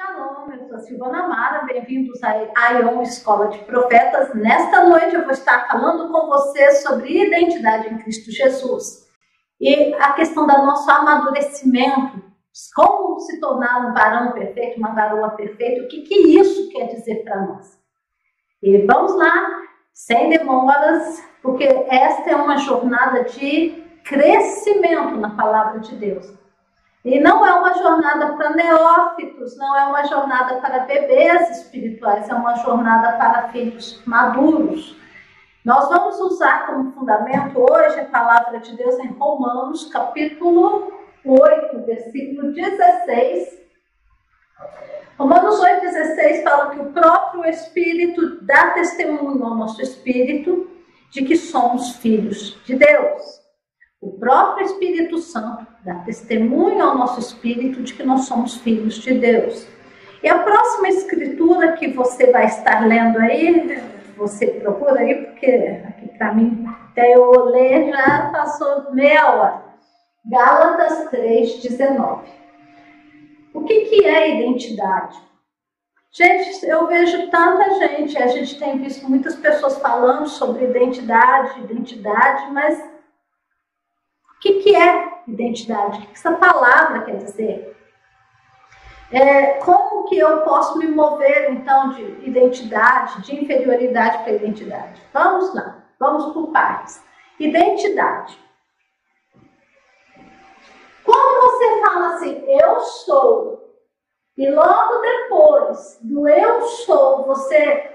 Shalom, eu sou Silvana Mara, bem-vindos à Ion Escola de Profetas. Nesta noite eu vou estar falando com vocês sobre identidade em Cristo Jesus e a questão do nosso amadurecimento, como se tornar um varão perfeito, uma varoa perfeita, o que, que isso quer dizer para nós. E vamos lá, sem demoras, porque esta é uma jornada de crescimento na palavra de Deus. E não é uma jornada para neófitos, não é uma jornada para bebês espirituais, é uma jornada para filhos maduros. Nós vamos usar como fundamento hoje a palavra de Deus em Romanos, capítulo 8, versículo 16. Romanos 8, 16 fala que o próprio Espírito dá testemunho ao nosso espírito de que somos filhos de Deus. O próprio Espírito Santo dá testemunho ao nosso espírito de que nós somos filhos de Deus. E a próxima escritura que você vai estar lendo aí, você procura aí, porque aqui para mim, até eu ler já passou meia hora. Gálatas 3,19. O que, que é identidade? Gente, eu vejo tanta gente, a gente tem visto muitas pessoas falando sobre identidade, identidade, mas o que, que é identidade? O que essa palavra quer dizer? É, como que eu posso me mover então de identidade, de inferioridade para identidade? Vamos lá, vamos por partes. Identidade. Quando você fala assim, eu sou, e logo depois do eu sou, você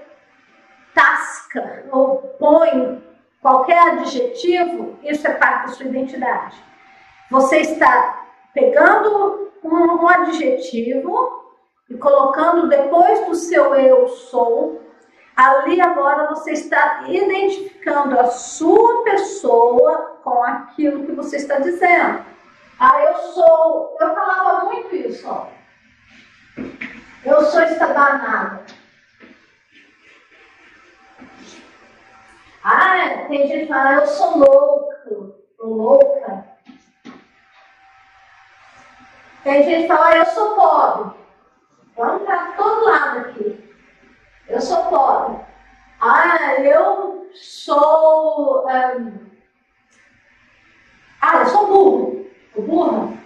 tasca ou põe qualquer adjetivo, isso é parte da sua identidade. Você está pegando um, um adjetivo e colocando depois do seu eu sou, ali agora você está identificando a sua pessoa com aquilo que você está dizendo. Ah, eu sou. Eu falava muito isso, ó. Eu sou estabanada. Tem gente que fala, eu sou louco, ou louca. Tem gente que fala, eu sou pobre. Vamos para todo lado aqui. Eu sou pobre. Ah, eu sou. Um... Ah, eu sou burro. O burro.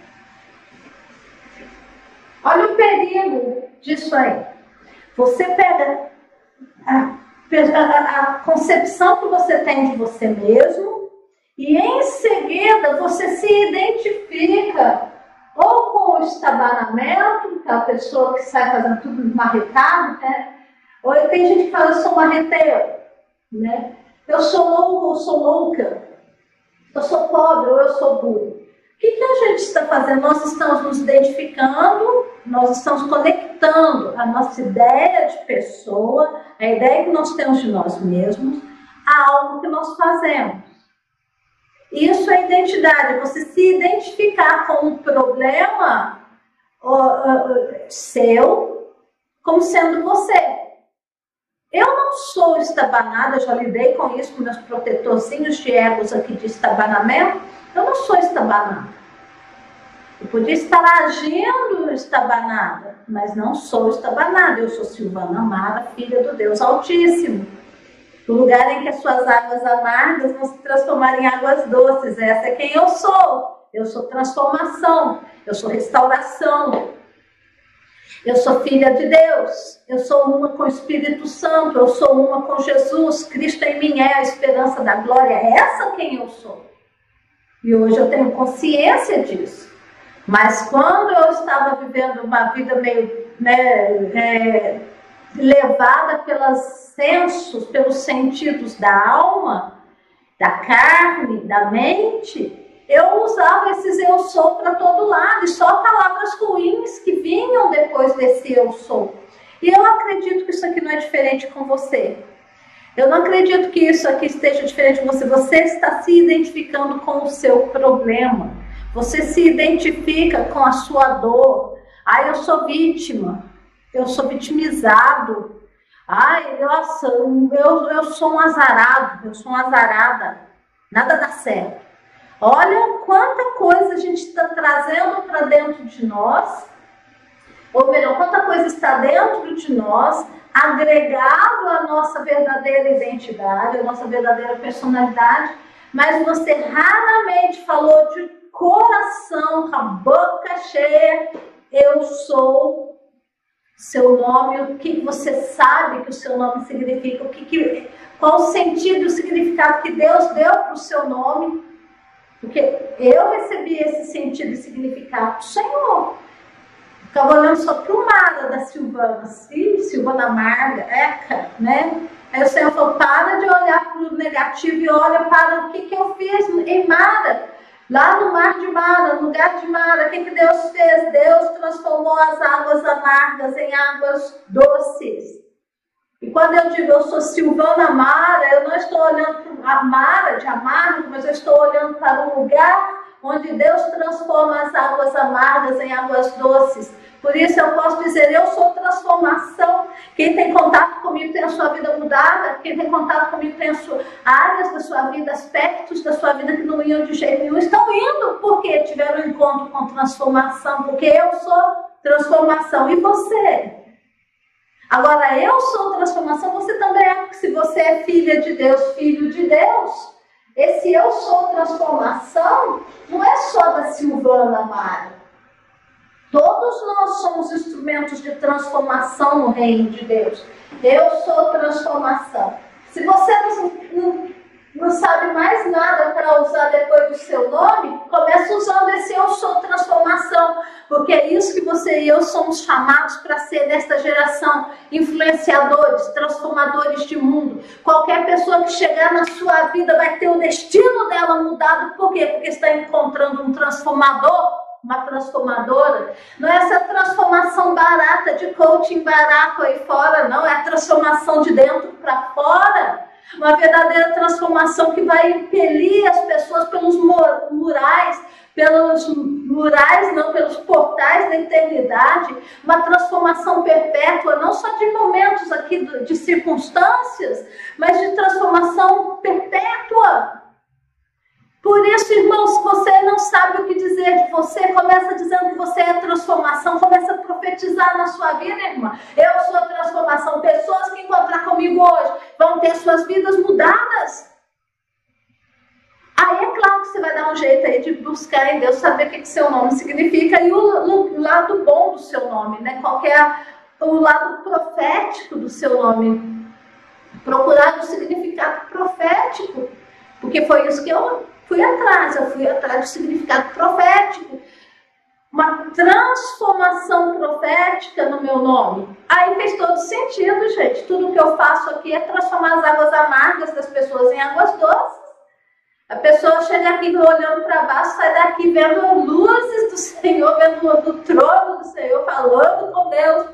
Olha o perigo disso aí. Você pega. Ah, a, a concepção que você tem de você mesmo e em seguida você se identifica ou com o estabanamento, aquela pessoa que sai fazendo tudo marretado, né? ou tem gente que fala, eu sou marreteiro, né? eu sou louco ou sou louca, eu sou pobre ou eu sou burro. O que, que a gente está fazendo? Nós estamos nos identificando, nós estamos conectando a nossa ideia de pessoa, a ideia que nós temos de nós mesmos, a algo que nós fazemos. Isso é identidade, você se identificar com um problema seu como sendo você. Eu não sou estabanada, já lidei com isso com meus protetorzinhos de egos aqui de estabanamento. Eu não sou estabanada. Eu podia estar agindo estabanada, mas não sou estabanada. Eu sou Silvana Amara, filha do Deus Altíssimo. O lugar em que as suas águas amargas vão se transformar em águas doces. Essa é quem eu sou. Eu sou transformação, eu sou restauração, eu sou filha de Deus, eu sou uma com o Espírito Santo, eu sou uma com Jesus, Cristo em mim é a esperança da glória, é essa quem eu sou. E hoje eu tenho consciência disso. Mas quando eu estava vivendo uma vida meio né, é, levada pelos sensos, pelos sentidos da alma, da carne, da mente, eu usava esses eu sou para todo lado, e só palavras ruins que vinham depois desse eu sou. E eu acredito que isso aqui não é diferente com você. Eu não acredito que isso aqui esteja diferente de você. Você está se identificando com o seu problema. Você se identifica com a sua dor. Ah, eu sou vítima. Eu sou vitimizado. Ai, nossa, eu, eu sou um azarado. Eu sou uma azarada. Nada dá certo. Olha quanta coisa a gente está trazendo para dentro de nós ou melhor, quanta coisa está dentro de nós, agregado à nossa verdadeira identidade, à nossa verdadeira personalidade, mas você raramente com a boca cheia, eu sou seu nome, o que você sabe que o seu nome significa, o que, que qual o sentido e o significado que Deus deu para o seu nome. Porque eu recebi esse sentido e significado do Senhor. Ficava olhando só para o Mara da Silvana, Silvana Marga, Eca, né? Aí o Senhor falou: para de olhar para o negativo e olha para o que, que eu fiz em Mara. Lá no mar de Mara, no lugar de Mara, o que, que Deus fez? Deus transformou as águas amargas em águas doces. E quando eu digo eu sou Silvana Mara, eu não estou olhando para a Mara de amargo, mas eu estou olhando para um lugar onde Deus transforma as águas amargas em águas doces. Por isso eu posso dizer, eu sou transformação. Quem tem contato comigo tem a sua vida mudada. Quem tem contato comigo tem sua, áreas da sua vida, aspectos da sua vida que não iam de jeito nenhum. Estão indo porque tiveram um encontro com transformação. Porque eu sou transformação. E você? Agora, eu sou transformação, você também é, se você é filha de Deus, filho de Deus, esse eu sou transformação não é só da Silvana Mara. Todos nós somos instrumentos de transformação no reino de Deus. Eu sou transformação. Se você não, não, não sabe mais nada para usar depois do seu nome, comece usando esse eu sou transformação, porque é isso que você e eu somos chamados para ser nesta geração, influenciadores, transformadores de mundo. Qualquer pessoa que chegar na sua vida vai ter o destino dela mudado, por quê? Porque está encontrando um transformador uma transformadora, não é essa transformação barata de coaching barato aí fora, não, é a transformação de dentro para fora. Uma verdadeira transformação que vai impelir as pessoas pelos murais, pelos murais, não pelos portais da eternidade, uma transformação perpétua, não só de momentos aqui de circunstâncias, mas de transformação perpétua. Por isso, irmão, se você não sabe o que dizer de você, começa dizendo que você é transformação, começa a profetizar na sua vida, irmã. Eu sou transformação. Pessoas que encontrar comigo hoje vão ter suas vidas mudadas. Aí é claro que você vai dar um jeito aí de buscar em Deus, saber o que, que seu nome significa e o, o lado bom do seu nome, né? Qual é o lado profético do seu nome. Procurar o significado profético, porque foi isso que eu fui atrás, eu fui atrás do significado profético. Uma transformação profética no meu nome. Aí fez todo sentido, gente. Tudo que eu faço aqui é transformar as águas amargas das pessoas em águas doces. A pessoa chega aqui olhando para baixo, sai daqui vendo luzes do Senhor, vendo do trono do Senhor, falando com Deus.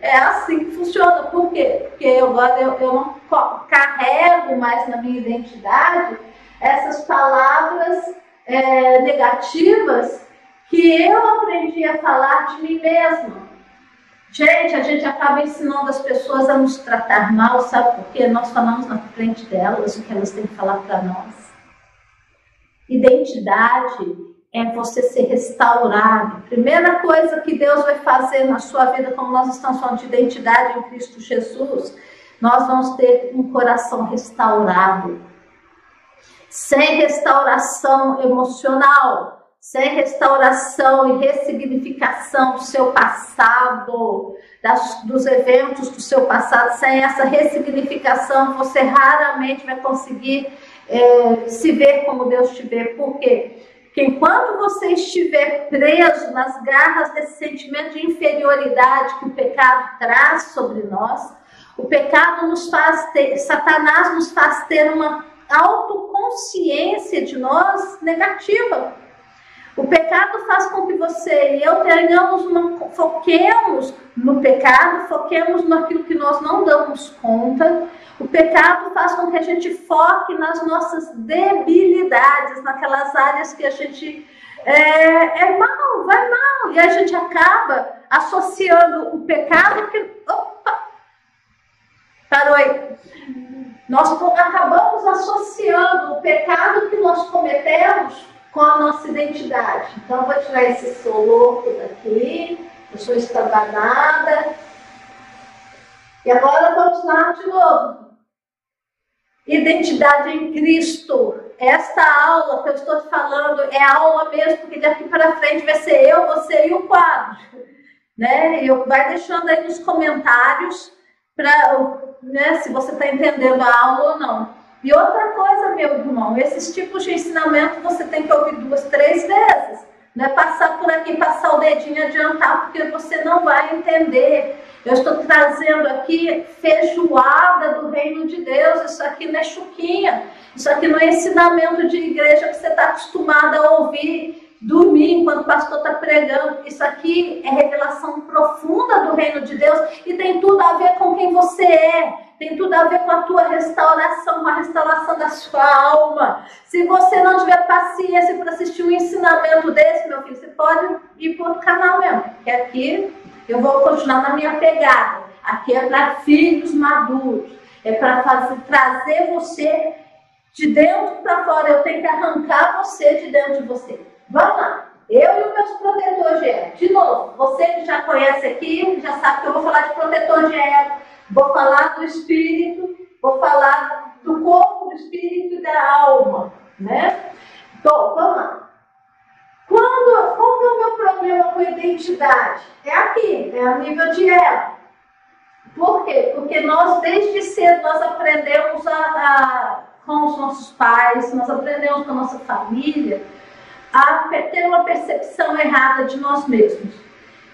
É assim que funciona. Por quê? Porque eu, eu, eu não carrego mais na minha identidade essas palavras é, negativas que eu aprendi a falar de mim mesma. Gente, a gente acaba ensinando as pessoas a nos tratar mal, sabe por quê? Nós falamos na frente delas o que elas têm que falar para nós. Identidade é você ser restaurado. Primeira coisa que Deus vai fazer na sua vida, como nós estamos falando de identidade em Cristo Jesus, nós vamos ter um coração restaurado sem restauração emocional, sem restauração e ressignificação do seu passado, das, dos eventos do seu passado, sem essa ressignificação, você raramente vai conseguir é, se ver como Deus te vê. Por quê? Porque enquanto você estiver preso nas garras desse sentimento de inferioridade que o pecado traz sobre nós, o pecado nos faz ter, Satanás nos faz ter uma autoconsciência de nós negativa. O pecado faz com que você e eu tenhamos uma, foquemos no pecado, foquemos naquilo que nós não damos conta. O pecado faz com que a gente foque nas nossas debilidades, naquelas áreas que a gente é, é mal, vai mal. E a gente acaba associando o pecado que. Opa! Parou aí nós acabamos associando o pecado que nós cometemos com a nossa identidade. Então, vou tirar esse sou louco daqui, eu sou estabanada. E agora vamos lá de novo. Identidade em Cristo. Esta aula que eu estou te falando é aula mesmo, porque daqui para frente vai ser eu, você e o quadro. Né? Eu vai deixando aí nos comentários para né, se você está entendendo a aula ou não. E outra coisa, meu irmão, esses tipos de ensinamento você tem que ouvir duas, três vezes. Não é passar por aqui, passar o dedinho adiantar, porque você não vai entender. Eu estou trazendo aqui feijoada do reino de Deus. Isso aqui não é chuquinha. Isso aqui não é ensinamento de igreja que você está acostumado a ouvir, dormir enquanto o pastor está pregando. Isso aqui é revelação profunda do reino de Deus e tem tudo a ver com quem você é tem tudo a ver com a tua restauração, com a restauração da sua alma. Se você não tiver paciência para assistir um ensinamento desse, meu filho, você pode ir para outro canal mesmo. Que aqui eu vou continuar na minha pegada. Aqui é para filhos maduros. É para trazer você de dentro para fora. Eu tenho que arrancar você de dentro de você. Vamos lá. Eu e os meus protetores de ego. De novo, você que já conhece aqui, já sabe que eu vou falar de protetor de ego vou falar do espírito, vou falar do corpo, do espírito e da alma, né? Então, vamos lá. Quando, qual é o meu problema com identidade? É aqui, é a nível de ego. Por quê? Porque nós, desde cedo, nós aprendemos a, a, com os nossos pais, nós aprendemos com a nossa família, a ter uma percepção errada de nós mesmos.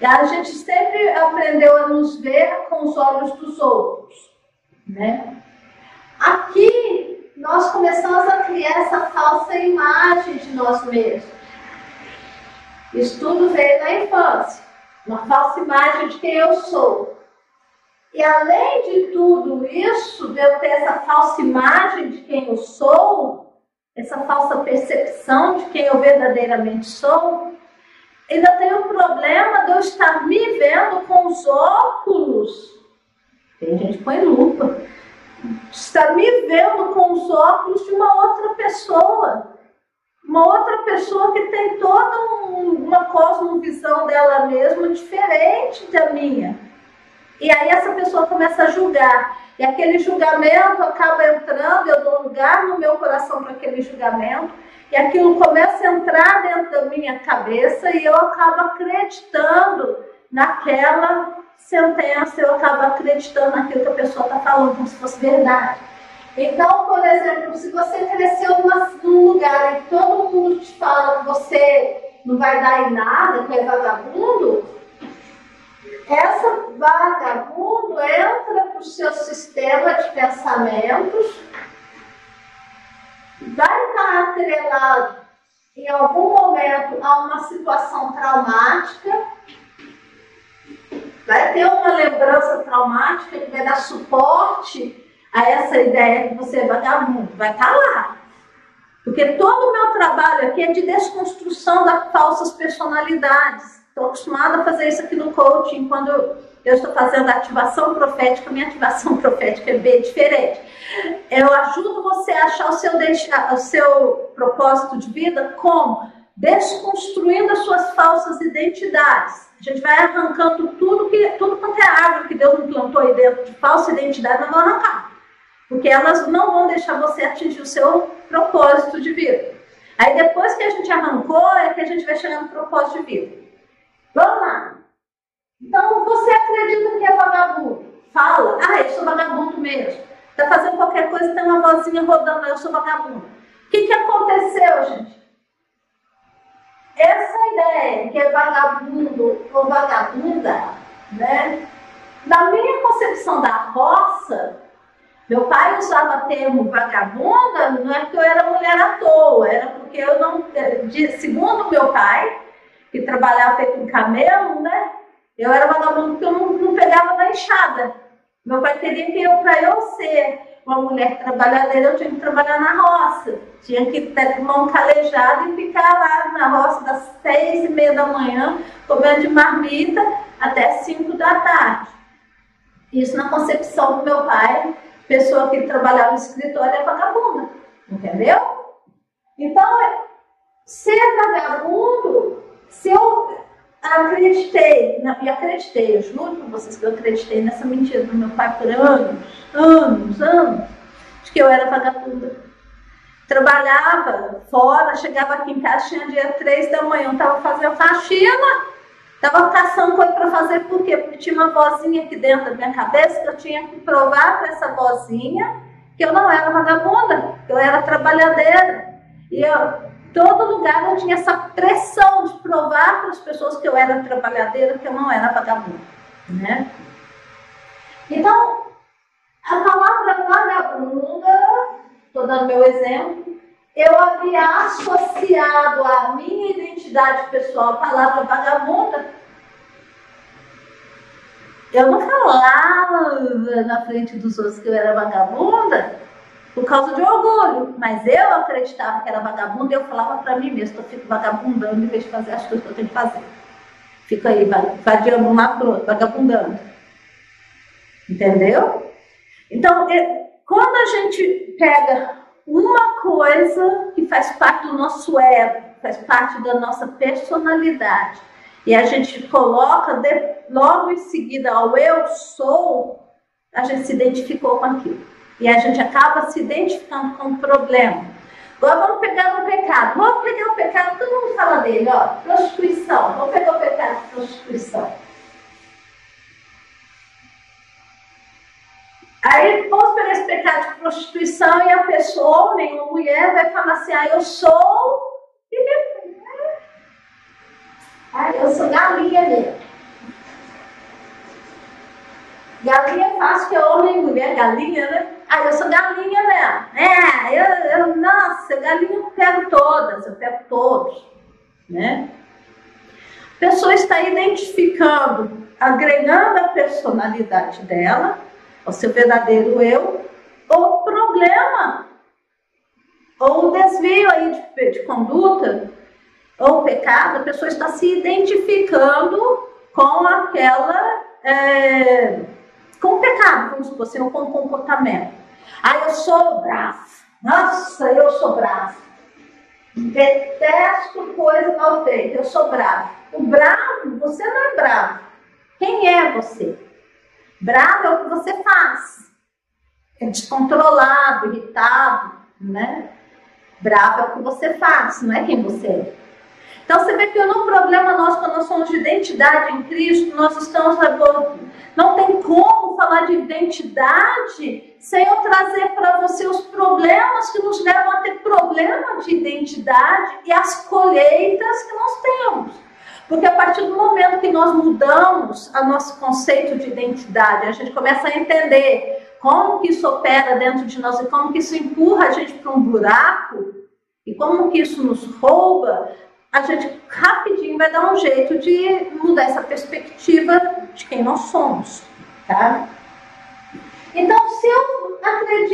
A gente sempre aprendeu a nos ver com os olhos dos outros, né? Aqui nós começamos a criar essa falsa imagem de nós mesmos. Isso tudo veio na infância, uma falsa imagem de quem eu sou. E além de tudo isso, de eu ter essa falsa imagem de quem eu sou, essa falsa percepção de quem eu verdadeiramente sou, ainda tem o problema de eu estar me vendo com os óculos. Tem gente que põe lupa. Estar me vendo com os óculos de uma outra pessoa. Uma outra pessoa que tem toda um, uma cosmovisão dela mesma diferente da minha. E aí essa pessoa começa a julgar. E aquele julgamento acaba entrando, eu dou lugar no meu coração para aquele julgamento e aquilo começa a entrar dentro da minha cabeça e eu acabo acreditando naquela sentença, eu acabo acreditando naquilo que a pessoa está falando, como se fosse verdade. Então, por exemplo, se você cresceu num lugar e todo mundo te fala que você não vai dar em nada, que é vagabundo, essa vagabundo entra para o seu sistema de pensamentos vai estar atrelado em algum momento a uma situação traumática, vai ter uma lembrança traumática que vai dar suporte a essa ideia que você é vagabundo, vai estar lá. Porque todo o meu trabalho aqui é de desconstrução das falsas personalidades. Estou acostumada a fazer isso aqui no coaching, quando eu estou fazendo ativação profética, minha ativação profética é bem diferente. Eu ajudo você a achar o seu, o seu propósito de vida como? Desconstruindo as suas falsas identidades. A gente vai arrancando tudo que tudo quanto é árvore que Deus implantou aí dentro de falsa identidade, nós vamos arrancar. Porque elas não vão deixar você atingir o seu propósito de vida. Aí depois que a gente arrancou, é que a gente vai chegar no propósito de vida. Vamos lá. Então, você acredita que é vagabundo? Fala, ah, eu sou vagabundo mesmo. Está fazendo qualquer coisa, tem uma vozinha rodando, eu sou vagabundo. O que, que aconteceu, gente? Essa ideia que é vagabundo ou vagabunda, né? Na minha concepção da roça, meu pai usava o termo vagabunda, não é porque eu era mulher à toa, era porque eu não. Segundo meu pai, que trabalhava feito um camelo, né? Eu era vagabundo porque eu não, não pegava na enxada. Meu pai queria que eu, para eu ser uma mulher trabalhadeira, eu tinha que trabalhar na roça. Tinha que ter mão calejada e ficar lá na roça das seis e meia da manhã, comendo de marmita até cinco da tarde. Isso na concepção do meu pai, pessoa que trabalhava no escritório é vagabunda. Entendeu? Então, ser vagabundo, se eu acreditei, e acreditei, eu juro para vocês que eu acreditei nessa mentira do meu pai por anos, anos, anos, de que eu era vagabunda. Trabalhava fora, chegava aqui em casa, tinha dia três da manhã, estava fazendo faxina, estava caçando coisa para fazer, por quê? Porque tinha uma vozinha aqui dentro da minha cabeça que eu tinha que provar para essa vozinha que eu não era vagabunda, que eu era trabalhadeira. E eu, todo lugar eu tinha essa pressão de provar para as pessoas que eu era trabalhadeira, que eu não era vagabunda, né? Então, a palavra vagabunda, estou dando meu exemplo, eu havia associado a minha identidade pessoal a palavra vagabunda. Eu não falava na frente dos outros que eu era vagabunda, por causa de orgulho. Mas eu acreditava que era vagabunda e eu falava para mim mesmo, eu fico vagabundando em vez de fazer as coisas que eu tenho que fazer. Fico aí vadiando um pro outro, vagabundando. Entendeu? Então, quando a gente pega uma coisa que faz parte do nosso ego, faz parte da nossa personalidade, e a gente coloca de, logo em seguida ao eu sou, a gente se identificou com aquilo. E a gente acaba se identificando com o problema. Agora vamos pegar o pecado. Vamos pegar o pecado, todo mundo fala dele, ó. Prostituição. Vamos pegar o pecado de prostituição. Aí vamos pegar esse pecado de prostituição e a pessoa, ou mulher, vai falar assim: ah, eu sou. Ah, eu sou galinha mesmo. Galinha é fácil que é homem e mulher, galinha, né? Ah, eu sou galinha mesmo. É, eu, eu, nossa, galinha eu pego todas, eu pego todos, né? A pessoa está identificando, agregando a personalidade dela, o seu verdadeiro eu, ou problema, ou desvio aí de, de conduta, ou pecado, a pessoa está se identificando com aquela. É, com o pecado, vamos supor assim, ou com o comportamento. Ah, eu sou bravo. Nossa, eu sou bravo. Detesto coisa mal feita. Eu sou bravo. O bravo, você não é bravo. Quem é você? Bravo é o que você faz. É descontrolado, irritado, né? Bravo é o que você faz, não é quem você é. Então você vê que no problema nosso, quando nós somos de identidade em Cristo, nós estamos não tem como falar de identidade sem eu trazer para você os problemas que nos levam a ter problema de identidade e as colheitas que nós temos. Porque a partir do momento que nós mudamos o nosso conceito de identidade, a gente começa a entender como que isso opera dentro de nós e como que isso empurra a gente para um buraco e como que isso nos rouba, a gente rapidinho vai dar um jeito de mudar essa perspectiva de quem nós somos, tá? Então, se eu acredito